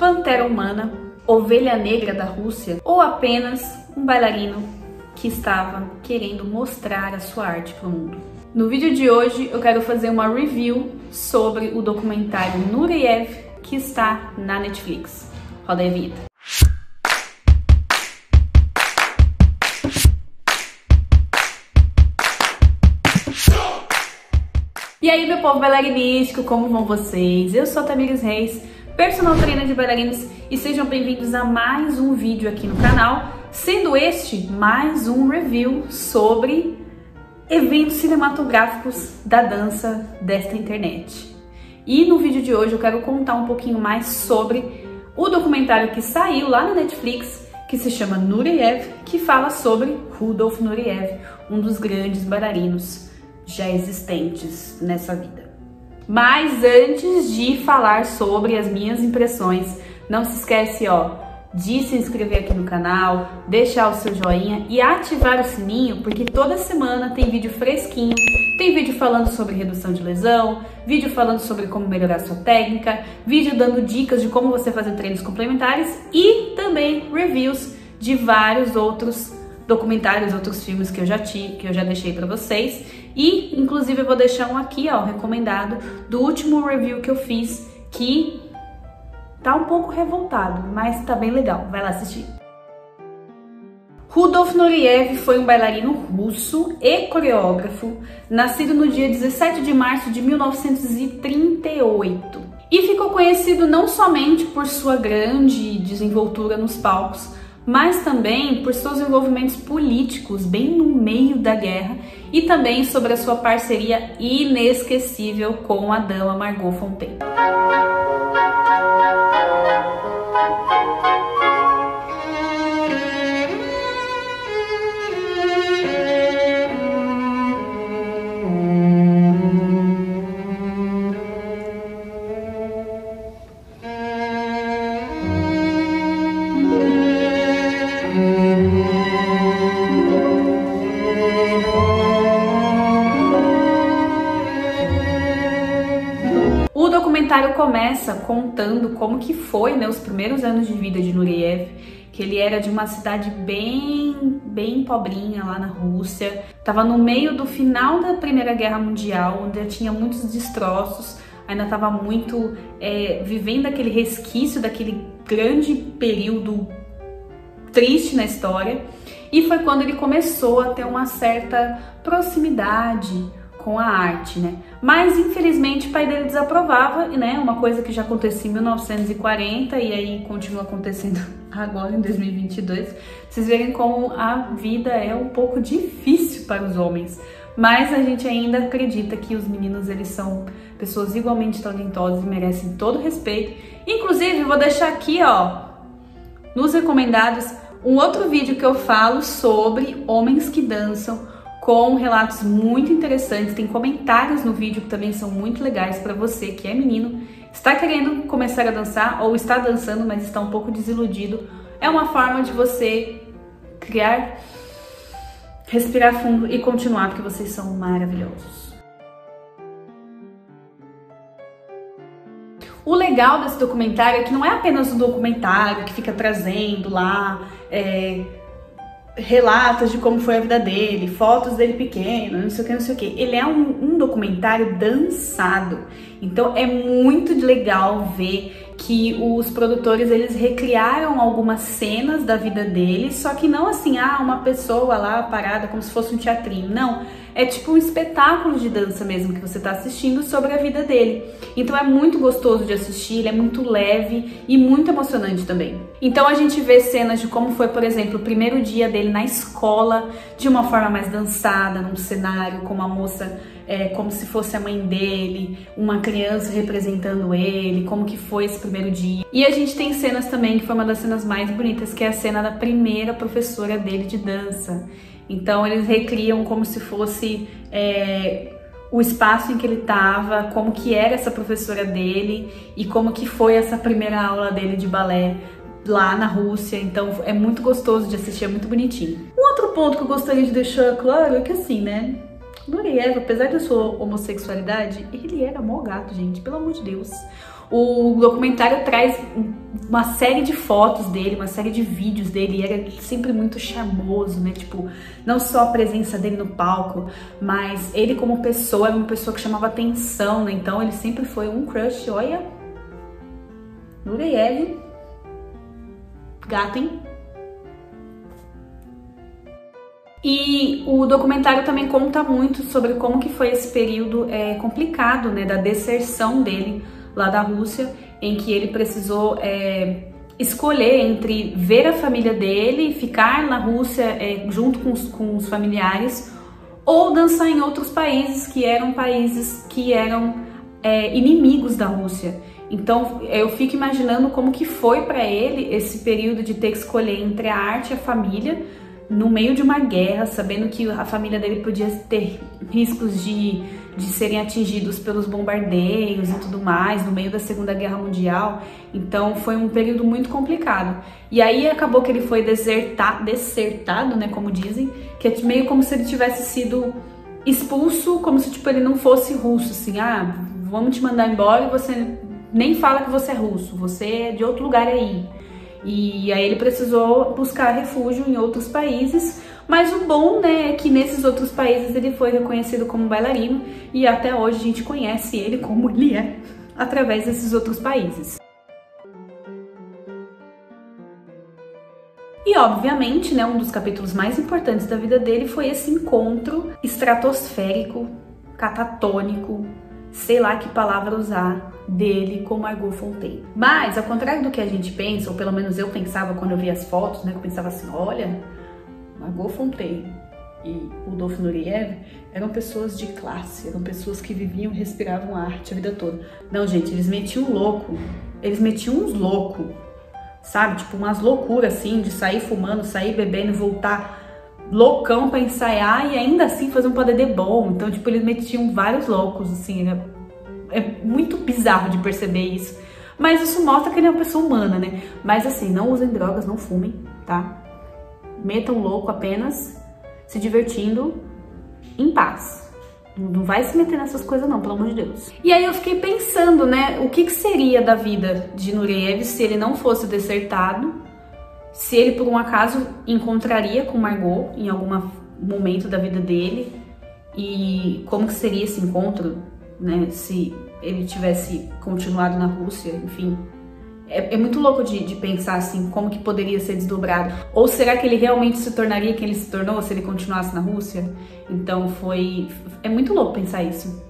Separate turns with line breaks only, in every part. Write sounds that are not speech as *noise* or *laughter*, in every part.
pantera humana, ovelha negra da Rússia ou apenas um bailarino que estava querendo mostrar a sua arte para o mundo. No vídeo de hoje eu quero fazer uma review sobre o documentário Nureyev que está na Netflix. Roda a vinheta. E aí, meu povo bailarinístico, como vão vocês? Eu sou a Tamires Reis, personal trainer de bailarinos e sejam bem-vindos a mais um vídeo aqui no canal, sendo este mais um review sobre eventos cinematográficos da dança desta internet. E no vídeo de hoje eu quero contar um pouquinho mais sobre o documentário que saiu lá na Netflix, que se chama Nureyev, que fala sobre Rudolf Nureyev, um dos grandes bailarinos já existentes nessa vida. Mas antes de falar sobre as minhas impressões, não se esquece, ó, de se inscrever aqui no canal, deixar o seu joinha e ativar o sininho, porque toda semana tem vídeo fresquinho, tem vídeo falando sobre redução de lesão, vídeo falando sobre como melhorar sua técnica, vídeo dando dicas de como você fazer treinos complementares e também reviews de vários outros documentários, outros filmes que eu já tive, que eu já deixei para vocês. E inclusive eu vou deixar um aqui, ó, recomendado do último review que eu fiz que tá um pouco revoltado, mas tá bem legal. Vai lá assistir. Rudolf Nureyev foi um bailarino russo e coreógrafo, nascido no dia 17 de março de 1938. E ficou conhecido não somente por sua grande desenvoltura nos palcos, mas também por seus envolvimentos políticos bem no meio da guerra e também sobre a sua parceria inesquecível com a dama Margot Fonteyn. Documentário começa contando como que foi, né, os primeiros anos de vida de Nureyev, que ele era de uma cidade bem, bem pobrinha lá na Rússia, estava no meio do final da Primeira Guerra Mundial, onde tinha muitos destroços, ainda estava muito é, vivendo aquele resquício daquele grande período triste na história, e foi quando ele começou a ter uma certa proximidade com a arte, né? Mas infelizmente o pai dele desaprovava, né? Uma coisa que já acontecia em 1940 e aí continua acontecendo *laughs* agora em 2022. Vocês verem como a vida é um pouco difícil para os homens, mas a gente ainda acredita que os meninos eles são pessoas igualmente talentosas e merecem todo respeito. Inclusive, vou deixar aqui, ó, nos recomendados um outro vídeo que eu falo sobre homens que dançam com relatos muito interessantes. Tem comentários no vídeo que também são muito legais para você que é menino, está querendo começar a dançar ou está dançando, mas está um pouco desiludido. É uma forma de você criar, respirar fundo e continuar, porque vocês são maravilhosos. O legal desse documentário é que não é apenas um documentário que fica trazendo lá é, relatos de como foi a vida dele, fotos dele pequeno, não sei o que, não sei o que. Ele é um, um documentário dançado. Então é muito legal ver que os produtores eles recriaram algumas cenas da vida dele, só que não assim, ah, uma pessoa lá parada como se fosse um teatrinho. Não, é tipo um espetáculo de dança mesmo que você está assistindo sobre a vida dele. Então é muito gostoso de assistir, ele é muito leve e muito emocionante também. Então a gente vê cenas de como foi, por exemplo, o primeiro dia dele na escola, de uma forma mais dançada, num cenário com uma moça é, como se fosse a mãe dele, uma criança representando ele, como que foi esse primeiro dia. E a gente tem cenas também que foi uma das cenas mais bonitas, que é a cena da primeira professora dele de dança. Então eles recriam como se fosse é, o espaço em que ele estava, como que era essa professora dele e como que foi essa primeira aula dele de balé lá na Rússia, então é muito gostoso de assistir, é muito bonitinho. Um outro ponto que eu gostaria de deixar claro é que assim, né, Nureyev, apesar da sua homossexualidade, ele era mó gato, gente, pelo amor de Deus. O documentário traz uma série de fotos dele, uma série de vídeos dele, era sempre muito charmoso, né? Tipo, não só a presença dele no palco, mas ele como pessoa era uma pessoa que chamava atenção, né? Então ele sempre foi um crush, olha. Nureyev. Gato, hein? E o documentário também conta muito sobre como que foi esse período é, complicado, né, da deserção dele lá da Rússia, em que ele precisou é, escolher entre ver a família dele, ficar na Rússia é, junto com os, com os familiares, ou dançar em outros países que eram países que eram é, inimigos da Rússia. Então eu fico imaginando como que foi para ele esse período de ter que escolher entre a arte e a família no meio de uma guerra, sabendo que a família dele podia ter riscos de, de serem atingidos pelos bombardeios e tudo mais, no meio da Segunda Guerra Mundial. Então foi um período muito complicado. E aí acabou que ele foi desertar, desertado, né, como dizem, que é meio como se ele tivesse sido expulso, como se tipo ele não fosse russo, assim, ah, vamos te mandar embora e você nem fala que você é russo, você é de outro lugar aí. E aí ele precisou buscar refúgio em outros países, mas o bom, né, é que nesses outros países ele foi reconhecido como bailarino e até hoje a gente conhece ele como ele é através desses outros países. E obviamente, né, um dos capítulos mais importantes da vida dele foi esse encontro estratosférico, catatônico, sei lá que palavra usar, dele com Margot Fonteyn. Mas, ao contrário do que a gente pensa, ou pelo menos eu pensava quando eu vi as fotos, né, eu pensava assim, olha, Margot Fonteyn e Rudolf Nureyev eram pessoas de classe, eram pessoas que viviam, respiravam arte a vida toda. Não, gente, eles metiam louco, eles metiam uns loucos, sabe? Tipo, umas loucuras assim, de sair fumando, sair bebendo, voltar loucão para ensaiar e ainda assim fazer um padedê bom. Então, tipo, eles metiam vários loucos, assim, né? é muito bizarro de perceber isso. Mas isso mostra que ele é uma pessoa humana, né? Mas assim, não usem drogas, não fumem, tá? Metam louco apenas se divertindo em paz. Não vai se meter nessas coisas não, pelo amor de Deus. E aí eu fiquei pensando, né, o que, que seria da vida de Nureyev se ele não fosse desertado, se ele por um acaso encontraria com Margot em algum momento da vida dele e como que seria esse encontro né? Se ele tivesse continuado na Rússia, enfim. É, é muito louco de, de, pensar assim, como que poderia ser desdobrado. Ou será que ele realmente se tornaria quem ele se tornou se ele continuasse na Rússia? Então foi. É muito louco pensar isso.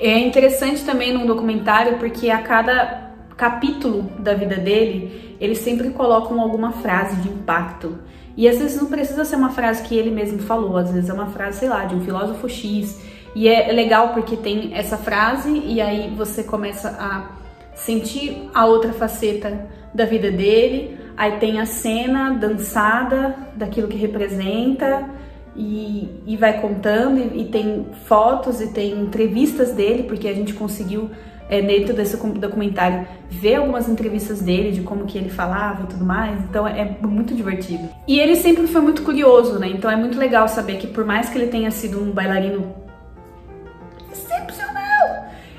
É interessante também num documentário porque a cada capítulo da vida dele, eles sempre colocam alguma frase de impacto. E às vezes não precisa ser uma frase que ele mesmo falou, às vezes é uma frase, sei lá, de um filósofo X e é legal porque tem essa frase e aí você começa a sentir a outra faceta da vida dele. Aí tem a cena dançada daquilo que representa e, e vai contando e, e, tem fotos e tem entrevistas dele porque a gente conseguiu é, dentro desse documentário ver algumas entrevistas dele de como que ele falava e tudo mais. Então é muito divertido. E ele sempre foi muito curioso, né? Então é muito legal saber que por mais que ele tenha sido um bailarino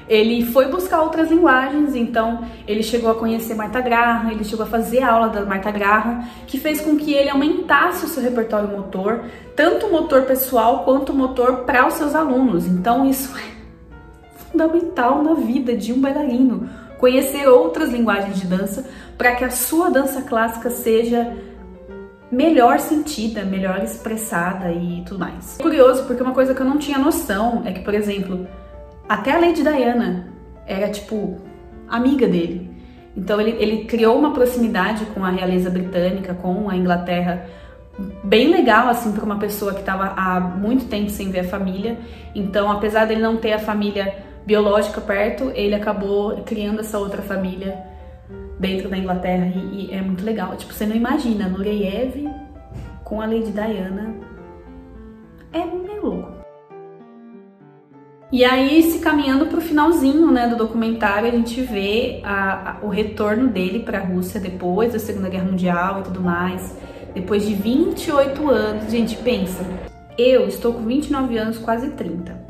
ele foi buscar outras linguagens, então ele chegou a conhecer Marta Graham, ele chegou a fazer aula da Marta Graham, que fez com que ele aumentasse o seu repertório motor, tanto motor pessoal quanto motor para os seus alunos. Então isso é fundamental na vida de um bailarino, conhecer outras linguagens de dança para que a sua dança clássica seja melhor sentida, melhor expressada e tudo mais. Curioso, porque uma coisa que eu não tinha noção é que, por exemplo, até a Lady Diana era, tipo, amiga dele. Então ele, ele criou uma proximidade com a realeza britânica, com a Inglaterra, bem legal, assim, para uma pessoa que estava há muito tempo sem ver a família. Então, apesar dele não ter a família biológica perto, ele acabou criando essa outra família dentro da Inglaterra e, e é muito legal. Tipo, você não imagina, Nureyev com a Lady Diana é meio louco. E aí, se caminhando para o finalzinho né, do documentário, a gente vê a, a, o retorno dele para a Rússia depois da Segunda Guerra Mundial e tudo mais. Depois de 28 anos, gente, pensa, eu estou com 29 anos, quase 30.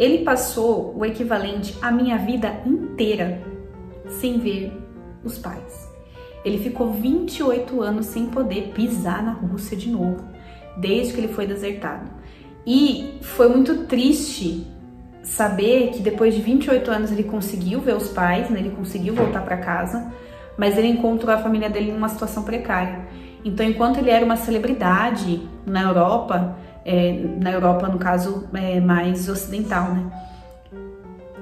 Ele passou o equivalente à minha vida inteira sem ver os pais. Ele ficou 28 anos sem poder pisar na Rússia de novo, desde que ele foi desertado. E foi muito triste saber que depois de 28 anos ele conseguiu ver os pais, né? ele conseguiu voltar para casa, mas ele encontrou a família dele em uma situação precária. Então, enquanto ele era uma celebridade na Europa, é, na Europa no caso é, mais ocidental, né?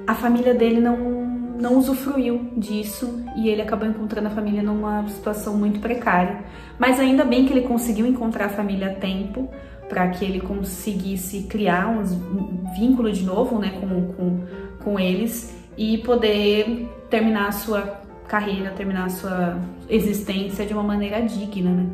A família dele não não usufruiu disso e ele acabou encontrando a família numa situação muito precária. Mas ainda bem que ele conseguiu encontrar a família a tempo para que ele conseguisse criar um vínculo de novo né, com, com, com eles e poder terminar a sua carreira, terminar a sua existência de uma maneira digna. Né?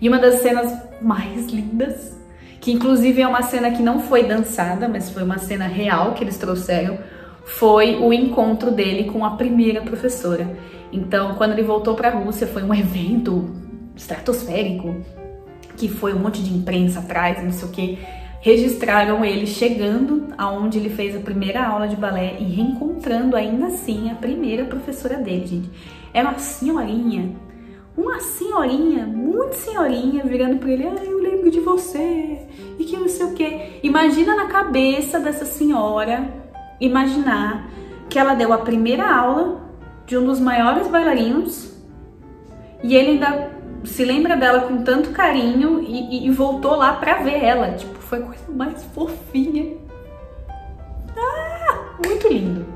E uma das cenas mais *laughs* lindas, que inclusive é uma cena que não foi dançada, mas foi uma cena real que eles trouxeram, foi o encontro dele com a primeira professora. Então, quando ele voltou para a Rússia, foi um evento estratosférico, que foi um monte de imprensa atrás, não sei o que. Registraram ele chegando aonde ele fez a primeira aula de balé e reencontrando ainda assim a primeira professora dele, gente. Era uma senhorinha, uma senhorinha, muito senhorinha, virando para ele, lembro de você, e que não sei o que. Imagina na cabeça dessa senhora imaginar que ela deu a primeira aula de um dos maiores bailarinos e ele ainda se lembra dela com tanto carinho e, e, e voltou lá pra ver ela. Tipo, foi a coisa mais fofinha. Ah, muito lindo.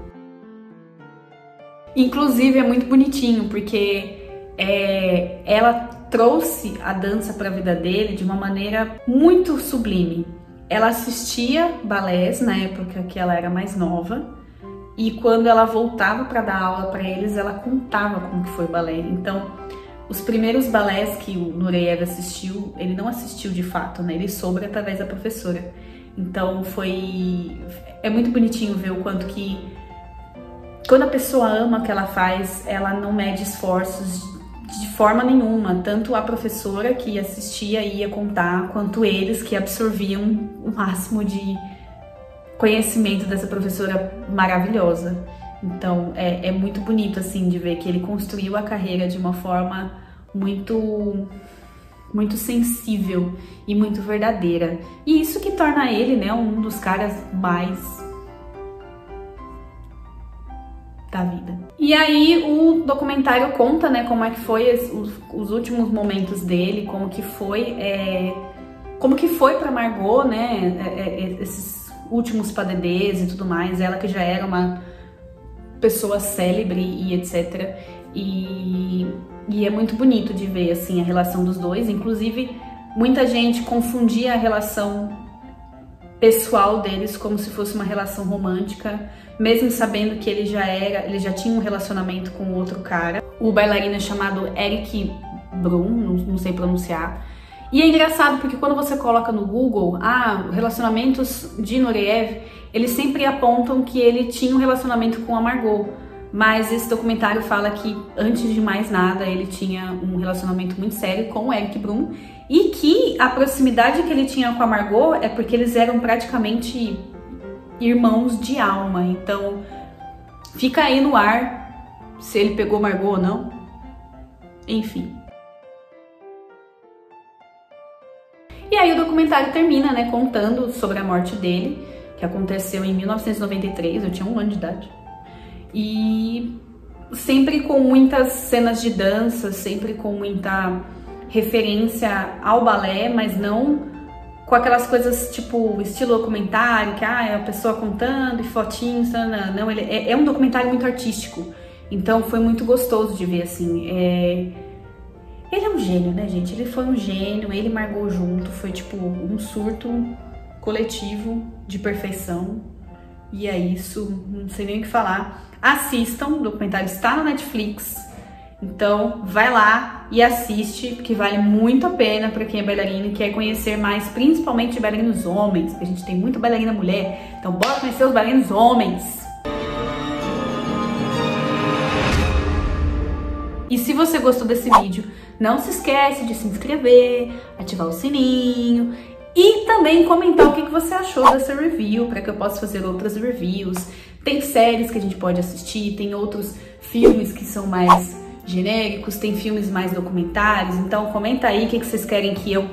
Inclusive é muito bonitinho porque é, ela trouxe a dança para a vida dele de uma maneira muito sublime. Ela assistia balés na época que ela era mais nova e quando ela voltava para dar aula para eles, ela contava como que foi o balé. Então, os primeiros balés que o Nureyev assistiu, ele não assistiu de fato, né? Ele soube através da professora. Então, foi é muito bonitinho ver o quanto que quando a pessoa ama o que ela faz, ela não mede esforços de forma nenhuma, tanto a professora que assistia e ia contar, quanto eles que absorviam o máximo de conhecimento dessa professora maravilhosa. Então é, é muito bonito assim de ver que ele construiu a carreira de uma forma muito muito sensível e muito verdadeira. E isso que torna ele, né, um dos caras mais da vida. E aí o documentário conta, né, como é que foi os, os últimos momentos dele, como que foi, é, como que foi para Margot, né, é, é, é, esses últimos padedês e tudo mais, ela que já era uma pessoa célebre e etc. E, e é muito bonito de ver assim a relação dos dois, inclusive muita gente confundia a relação pessoal deles como se fosse uma relação romântica, mesmo sabendo que ele já era, ele já tinha um relacionamento com outro cara. O bailarino é chamado Eric Brum, não, não sei pronunciar. E é engraçado porque quando você coloca no Google, ah, relacionamentos de Nureyev, eles sempre apontam que ele tinha um relacionamento com a Margot. Mas esse documentário fala que, antes de mais nada, ele tinha um relacionamento muito sério com o Eric Brum e que a proximidade que ele tinha com a Margot é porque eles eram praticamente irmãos de alma. Então, fica aí no ar se ele pegou Margot ou não. Enfim. E aí o documentário termina, né, contando sobre a morte dele, que aconteceu em 1993, eu tinha um ano de idade. E sempre com muitas cenas de dança, sempre com muita referência ao balé, mas não com aquelas coisas tipo estilo documentário, que ah, é a pessoa contando e fotinhos, não, não ele é, é, um documentário muito artístico. Então foi muito gostoso de ver assim. É... Ele é um gênio, né, gente? Ele foi um gênio, ele margou junto, foi tipo um surto coletivo de perfeição. E é isso, não sei nem o que falar. Assistam, o documentário está no Netflix. Então, vai lá e assiste, porque vale muito a pena para quem é bailarina e quer conhecer mais, principalmente bailarinos homens, a gente tem muita bailarina mulher. Então, bora conhecer os bailarinos homens. E se você gostou desse vídeo, não se esquece de se inscrever, ativar o sininho e também comentar o que você achou dessa review, para que eu possa fazer outras reviews. Tem séries que a gente pode assistir, tem outros filmes que são mais genéricos, tem filmes mais documentários. Então comenta aí o que, que vocês querem que eu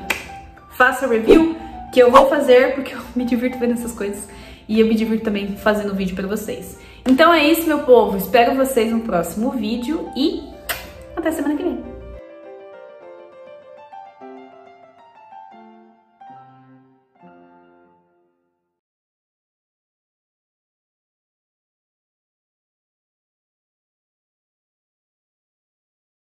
faça review, que eu vou fazer, porque eu me divirto vendo essas coisas. E eu me divirto também fazendo vídeo para vocês. Então é isso, meu povo. Espero vocês no próximo vídeo e até semana que vem.